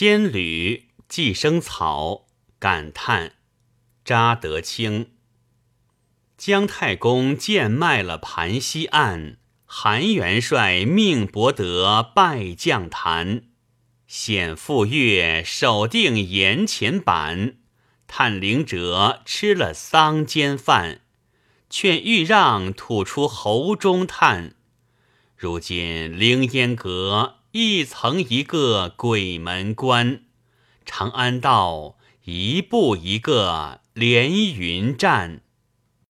仙侣寄生草，感叹查德清。姜太公贱卖了盘溪岸，韩元帅命伯德拜将坛。显傅岳守定岩前板，探灵者吃了桑间饭，劝欲让吐出喉中叹。如今凌烟阁一层一个鬼门关，长安道一步一个连云栈。